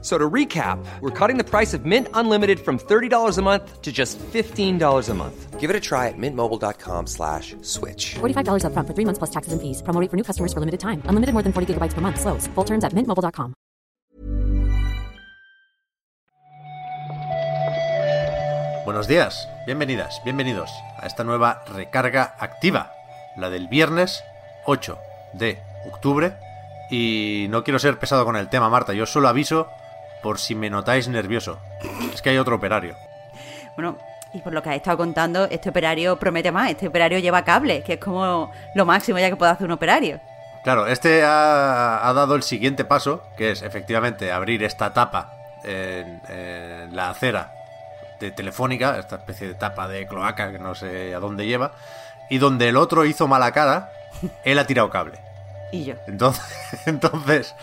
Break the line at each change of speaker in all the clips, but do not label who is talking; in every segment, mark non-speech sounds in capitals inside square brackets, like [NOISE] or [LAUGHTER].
So to recap, we're cutting the price of Mint Unlimited from $30 a month to just $15 a month.
Give it a try at mintmobile.com slash switch.
$45 upfront for three months plus taxes and fees. Promo rate for new customers for limited time. Unlimited more than 40 gigabytes per month. Slows. Full terms at mintmobile.com.
Buenos días, bienvenidas, bienvenidos a esta nueva recarga activa, la del viernes 8 de octubre. Y no quiero ser pesado con el tema, Marta, yo solo aviso por si me notáis nervioso. Es que hay otro operario.
Bueno, y por lo que has estado contando, este operario promete más. Este operario lleva cable, que es como lo máximo ya que puede hacer un operario.
Claro, este ha, ha dado el siguiente paso, que es efectivamente abrir esta tapa en, en la acera de Telefónica, esta especie de tapa de cloaca que no sé a dónde lleva, y donde el otro hizo mala cara, [LAUGHS] él ha tirado cable.
Y yo.
Entonces, [LAUGHS] entonces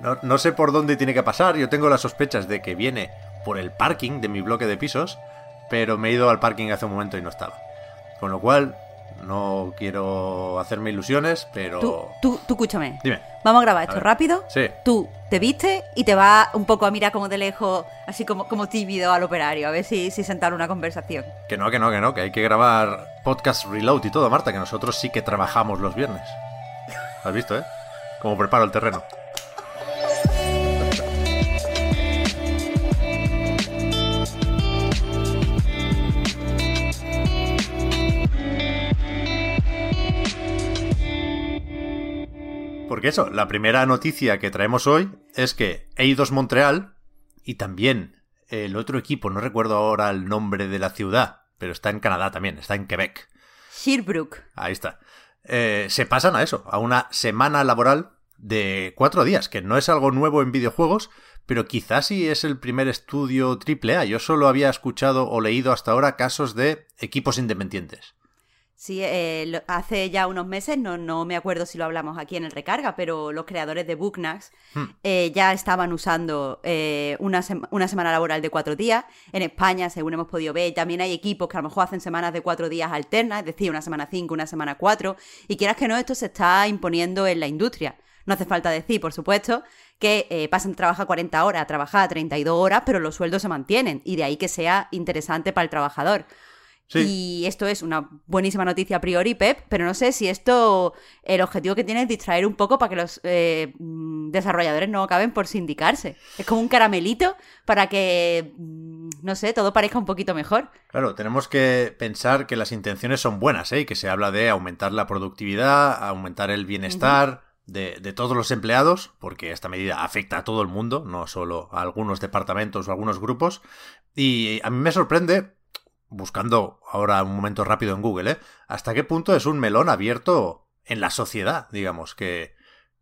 no, no sé por dónde tiene que pasar. Yo tengo las sospechas de que viene por el parking de mi bloque de pisos, pero me he ido al parking hace un momento y no estaba. Con lo cual, no quiero hacerme ilusiones, pero...
Tú, tú, tú escúchame.
Dime.
Vamos a grabar esto rápido.
Sí.
Tú te viste y te vas un poco a mirar como de lejos, así como, como tímido al operario, a ver si, si sentar una conversación.
Que no, que no, que no, que hay que grabar podcast reload y todo, Marta, que nosotros sí que trabajamos los viernes. ¿Has visto, eh? Como preparo el terreno. Porque eso, la primera noticia que traemos hoy es que Eidos Montreal y también el otro equipo, no recuerdo ahora el nombre de la ciudad, pero está en Canadá también, está en Quebec.
Sherbrooke.
Ahí está. Eh, se pasan a eso, a una semana laboral de cuatro días, que no es algo nuevo en videojuegos, pero quizás sí es el primer estudio AAA. Yo solo había escuchado o leído hasta ahora casos de equipos independientes.
Sí, eh, lo- hace ya unos meses, no, no me acuerdo si lo hablamos aquí en el recarga, pero los creadores de Booknax eh, ya estaban usando eh, una, sema- una semana laboral de cuatro días. En España, según hemos podido ver, también hay equipos que a lo mejor hacen semanas de cuatro días alternas, es decir, una semana cinco, una semana cuatro. Y quieras que no, esto se está imponiendo en la industria. No hace falta decir, por supuesto, que eh, pasan de trabajar 40 horas a trabajar 32 horas, pero los sueldos se mantienen. Y de ahí que sea interesante para el trabajador.
Sí.
Y esto es una buenísima noticia a priori, Pep, pero no sé si esto, el objetivo que tiene es distraer un poco para que los eh, mm, desarrolladores no acaben por sindicarse. Es como un caramelito para que, mm, no sé, todo parezca un poquito mejor.
Claro, tenemos que pensar que las intenciones son buenas, ¿eh? Que se habla de aumentar la productividad, aumentar el bienestar de, de todos los empleados, porque esta medida afecta a todo el mundo, no solo a algunos departamentos o algunos grupos. Y a mí me sorprende, buscando ahora un momento rápido en Google, ¿eh? Hasta qué punto es un melón abierto en la sociedad, digamos, que,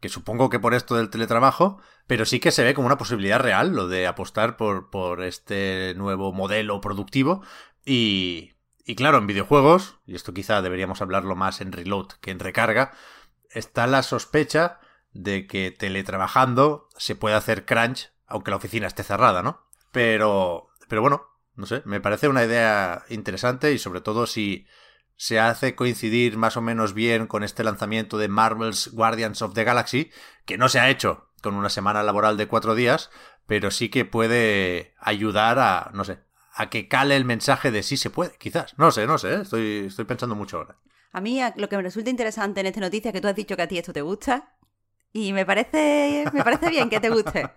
que supongo que por esto del teletrabajo, pero sí que se ve como una posibilidad real lo de apostar por, por este nuevo modelo productivo. Y, y claro, en videojuegos, y esto quizá deberíamos hablarlo más en reload que en recarga, está la sospecha de que teletrabajando se puede hacer crunch, aunque la oficina esté cerrada, ¿no? Pero, pero bueno, no sé, me parece una idea interesante y sobre todo si se hace coincidir más o menos bien con este lanzamiento de Marvel's Guardians of the Galaxy, que no se ha hecho con una semana laboral de cuatro días, pero sí que puede ayudar a, no sé, a que cale el mensaje de sí se puede, quizás. No sé, no sé, ¿eh? estoy, estoy pensando mucho ahora.
A mí lo que me resulta interesante en esta noticia es que tú has dicho que a ti esto te gusta y me parece, me parece bien que te guste.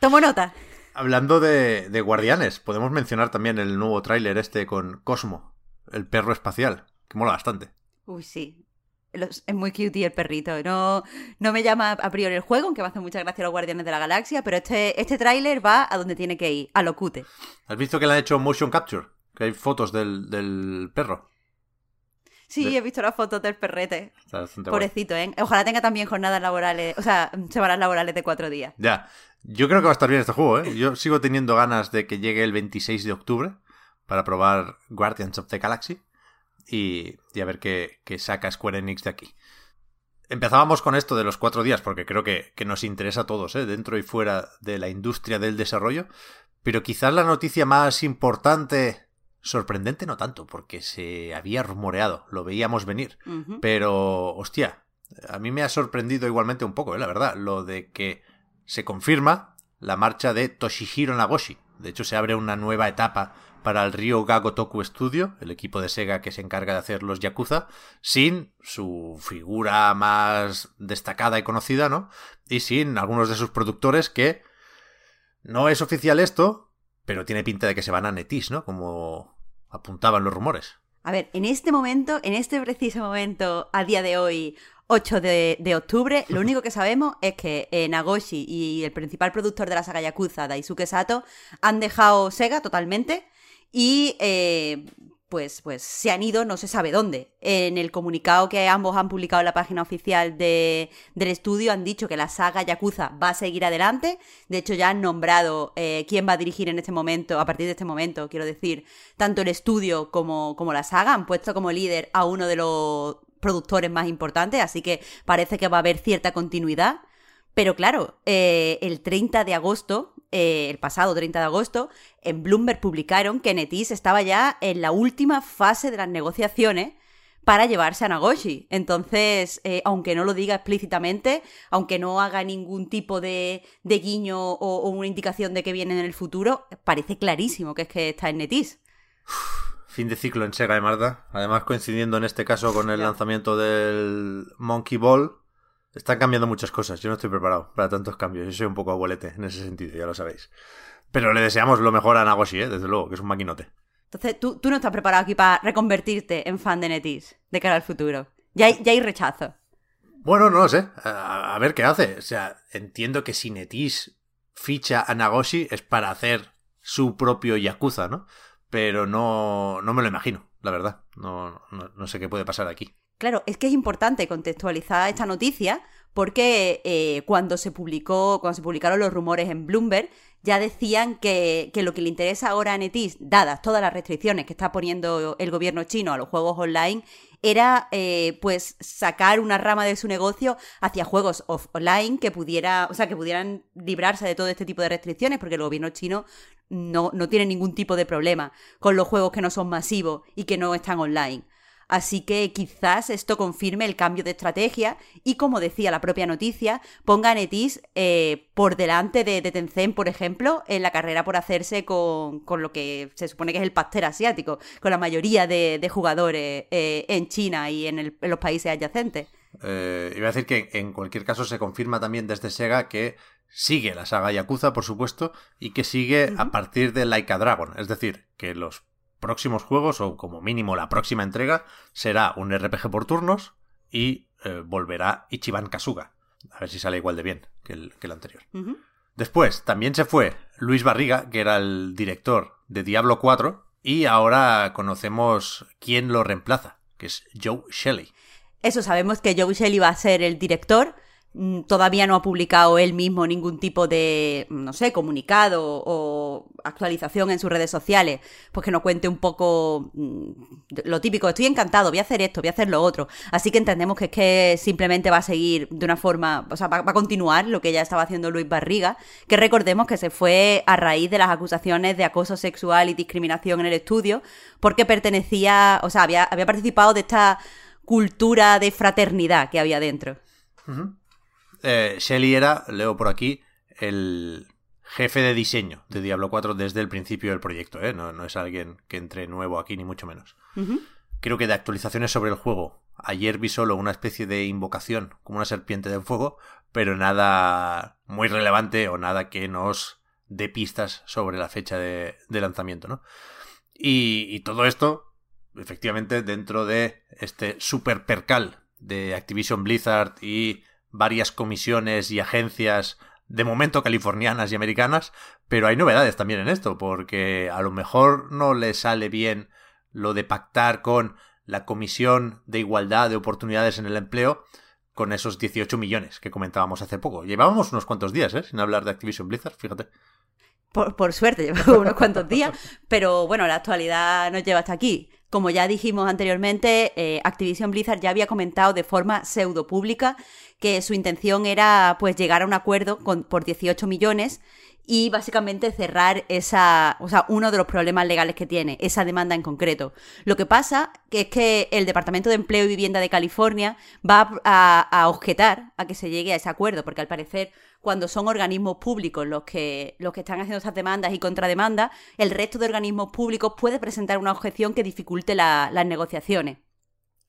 Tomo nota.
Hablando de, de guardianes, podemos mencionar también el nuevo tráiler este con Cosmo, el perro espacial, que mola bastante.
Uy, sí. Los- es muy cute el perrito. No, no me llama a priori el juego, aunque me hace mucha gracia los Guardianes de la Galaxia, pero este, este tráiler va a donde tiene que ir, a lo cute.
¿Has visto que le han hecho motion capture? Que hay fotos del, del perro.
Sí, he visto las fotos del perrete. Pobrecito, ¿eh? Ojalá tenga también jornadas laborales, o sea, semanas laborales de cuatro días.
Ya, yo creo que va a estar bien este juego, ¿eh? Yo sigo teniendo ganas de que llegue el 26 de octubre para probar Guardians of the Galaxy y, y a ver qué, qué saca Square Enix de aquí. empezábamos con esto de los cuatro días, porque creo que, que nos interesa a todos, ¿eh? dentro y fuera de la industria del desarrollo. Pero quizás la noticia más importante, sorprendente no tanto, porque se había rumoreado, lo veíamos venir. Pero, hostia, a mí me ha sorprendido igualmente un poco, ¿eh? la verdad, lo de que se confirma la marcha de Toshihiro Nagoshi. De hecho, se abre una nueva etapa para el Ryo Gago Toku Studio, el equipo de Sega que se encarga de hacer los Yakuza, sin su figura más destacada y conocida, ¿no? Y sin algunos de sus productores que no es oficial esto, pero tiene pinta de que se van a Netis, ¿no? Como apuntaban los rumores.
A ver, en este momento, en este preciso momento, a día de hoy, 8 de, octubre, lo [LAUGHS] único que sabemos es que eh, Nagoshi y el principal productor de la saga Yakuza, Daisuke Sato, han dejado Sega totalmente y eh, pues, pues se han ido no se sabe dónde. En el comunicado que ambos han publicado en la página oficial de, del estudio han dicho que la saga Yakuza va a seguir adelante. De hecho, ya han nombrado eh, quién va a dirigir en este momento, a partir de este momento, quiero decir, tanto el estudio como, como la saga. Han puesto como líder a uno de los productores más importantes, así que parece que va a haber cierta continuidad. Pero claro, eh, el 30 de agosto, eh, el pasado 30 de agosto, en Bloomberg publicaron que Netis estaba ya en la última fase de las negociaciones para llevarse a Nagoshi. Entonces, eh, aunque no lo diga explícitamente, aunque no haga ningún tipo de, guiño o, una indicación de que viene en el futuro, parece clarísimo que es que está en Netis. [SIGHS] [SIGHS]
Fin de ciclo en Sega de Marta. Además, coincidiendo en este caso con el lanzamiento del Monkey Ball, están cambiando muchas cosas. Yo no estoy preparado para tantos cambios. Yo soy un poco abuelete en ese sentido, ya lo sabéis. Pero le deseamos lo mejor a Nagoshi, ¿eh? desde luego, que es un maquinote.
Entonces, ¿tú, tú no estás preparado aquí para reconvertirte en fan de Netis de cara al futuro. Ya hay, ya hay rechazo.
Bueno, no lo sé. A, ver qué hace. O sea, entiendo que si Netis ficha a Nagoshi es para hacer su propio Yakuza, ¿no? Pero no, no me lo imagino, la verdad. No, no, no sé qué puede pasar aquí.
Claro, es que es importante contextualizar esta noticia porque eh, cuando se publicó, cuando se publicaron los rumores en Bloomberg, ya decían que, lo que le interesa ahora a Netis, dadas todas las restricciones que está poniendo el gobierno chino a los juegos online, era eh, pues sacar una rama de su negocio hacia juegos offline que pudiera, o sea, que pudieran librarse de todo este tipo de restricciones, porque el gobierno chino no, no tiene ningún tipo de problema con los juegos que no son masivos y que no están online. Así que quizás esto confirme el cambio de estrategia y, como decía la propia noticia, ponga a Netis eh, por delante de, Tencent, por ejemplo, en la carrera por hacerse con, lo que se supone que es el pastel asiático, con la mayoría de, jugadores eh, en China y en, los países adyacentes.
Eh, iba a decir que en cualquier caso se confirma también desde Sega que sigue la saga Yakuza, por supuesto, y que sigue a partir de Laika Dragon. Es decir, que los próximos juegos, o como mínimo la próxima entrega, será un RPG por turnos y eh, volverá Ichiban Kasuga. A ver si sale igual de bien que el, que el anterior. Después, también se fue Luis Barriga, que era el director de Diablo 4, y ahora conocemos quién lo reemplaza, que es Joe Shelley.
Eso, sabemos que Joe Shelley va a ser el director, todavía no ha publicado él mismo ningún tipo de, no sé, comunicado o actualización en sus redes sociales, pues que nos cuente un poco mm, lo típico, estoy encantado, voy a hacer esto, voy a hacer lo otro. Así que entendemos que es que simplemente va a seguir de una forma, o sea, va, a continuar lo que ya estaba haciendo Luis Barriga, que recordemos que se fue a raíz de las acusaciones de acoso sexual y discriminación en el estudio, porque pertenecía, o sea, había, había participado de esta cultura de fraternidad que había dentro.
Eh, Shelly era, leo por aquí, el jefe de diseño de Diablo 4 desde el principio del proyecto, ¿eh? no, es alguien que entre nuevo aquí, ni mucho menos. Creo que de actualizaciones sobre el juego, ayer vi solo una especie de invocación, como una serpiente de fuego, pero nada muy relevante o nada que nos dé pistas sobre la fecha de, lanzamiento, ¿no? Y, y, todo esto, efectivamente, dentro de este super percal de Activision Blizzard y varias comisiones y agencias de momento californianas y americanas, pero hay novedades también en esto, porque a lo mejor no le sale bien lo de pactar con la Comisión de Igualdad de Oportunidades en el Empleo con esos 18 millones que comentábamos hace poco. Llevábamos unos cuantos días, ¿eh? Sin hablar de Activision Blizzard, fíjate.
Por, por suerte, [LAUGHS] llevamos unos cuantos días, pero bueno, la actualidad nos lleva hasta aquí. Como ya dijimos anteriormente, eh, Activision Blizzard ya había comentado de forma pseudo pública que su intención era pues llegar a un acuerdo por 18 millones y básicamente cerrar esa, o sea, uno de los problemas legales que tiene, esa demanda en concreto. Lo que pasa es que el Departamento de Empleo y Vivienda de California va a objetar a que se llegue a ese acuerdo, porque al parecer cuando son organismos públicos los que, los que están haciendo estas demandas y contrademandas, el resto de organismos públicos puede presentar una objeción que dificulte las negociaciones.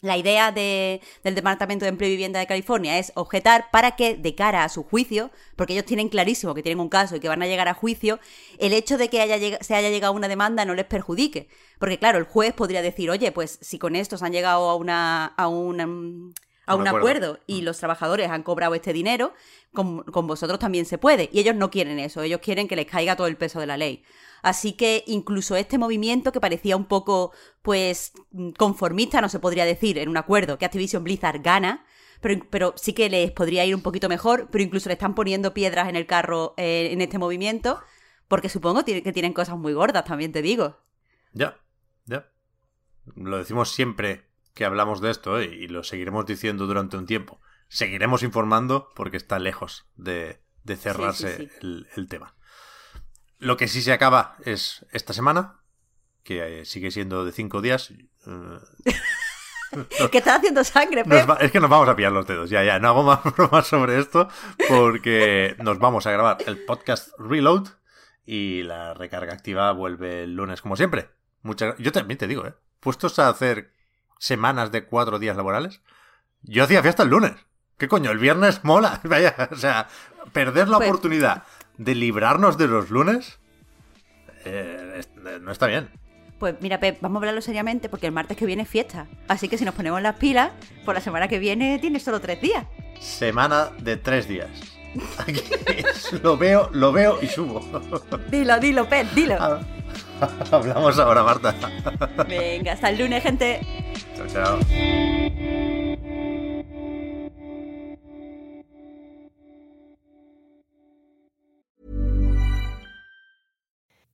La idea del Departamento de Empleo y Vivienda de California es objetar para que, de cara a su juicio, porque ellos tienen clarísimo que tienen un caso y que van a llegar a juicio, el hecho de que se haya llegado a una demanda no les perjudique. Porque, claro, el juez podría decir, oye, pues si con esto se han llegado a una. a un, a un, acuerdo. y mm. los trabajadores han cobrado este dinero, con, con vosotros también se puede. Y ellos no quieren eso, ellos quieren que les caiga todo el peso de la ley. Así que incluso este movimiento que parecía un poco, pues, conformista, no se podría decir, en un acuerdo que Activision Blizzard gana, pero, pero, sí que les podría ir un poquito mejor, pero incluso le están poniendo piedras en el carro eh, en este movimiento, porque supongo que tienen cosas muy gordas, también te digo.
Ya, ya. Lo decimos siempre que hablamos de esto ¿eh? y lo seguiremos diciendo durante un tiempo. Seguiremos informando porque está lejos de, cerrarse el tema. Lo que sí se acaba es esta semana, que eh, sigue siendo de cinco días.
Eh, [LAUGHS] que está haciendo sangre, Pep.
es que nos vamos a pillar los dedos. Ya, ya, no hago más [LAUGHS] bromas sobre esto porque nos vamos a grabar el podcast Reload y la recarga activa vuelve el lunes como siempre. Muchas, yo también te digo, ¿eh? Puestos a hacer semanas de cuatro días laborales, yo hacía fiesta el lunes. ¿Qué coño? El viernes mola. [LAUGHS] Vaya, o sea, perder la pues oportunidad de librarnos de los lunes, eh, no está bien.
Pues mira, Pep, vamos a hablarlo seriamente porque el martes que viene es fiesta. Así que si nos ponemos las pilas, por la semana que viene tienes solo tres días.
Semana de tres días. [LAUGHS] lo veo, lo veo y subo.
Dilo, dilo, Pep, dilo. [LAUGHS]
Hablamos ahora, Marta.
Venga, hasta el lunes, gente.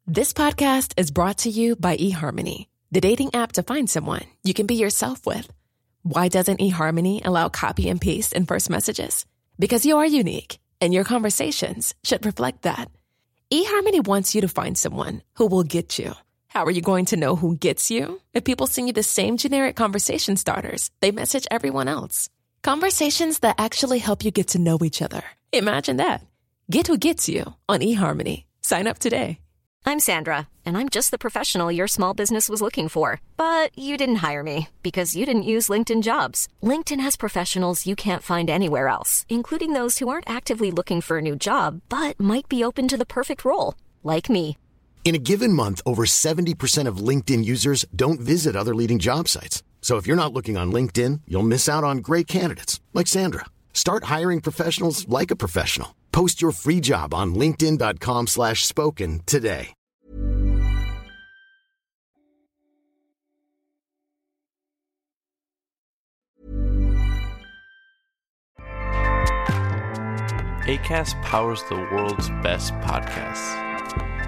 This podcast is brought to you by eHarmony, the dating app to find someone you can be yourself with. Why doesn't eHarmony allow copy and paste in first messages? Because you are unique, and your conversations should reflect that. eHarmony wants you to find someone who will get you. How are you going to know who gets you? If people send you the same generic conversation starters, they message everyone else. Conversations that actually help you get to know each other. Imagine that. Get who gets you on eHarmony. Sign up today.
I'm Sandra, and I'm just the professional your small business was looking for. But you didn't hire me because you didn't use LinkedIn jobs. LinkedIn has professionals you can't find anywhere else, including those who aren't actively looking for a new job but might be open to the perfect role, like me.
In a given month, over 70% of LinkedIn users don't visit other leading job sites. So if you're not looking on LinkedIn, you'll miss out on great candidates like Sandra. Start hiring professionals like a professional. Post your free job on linkedin.com/spoken today.
Acast powers the world's best podcasts.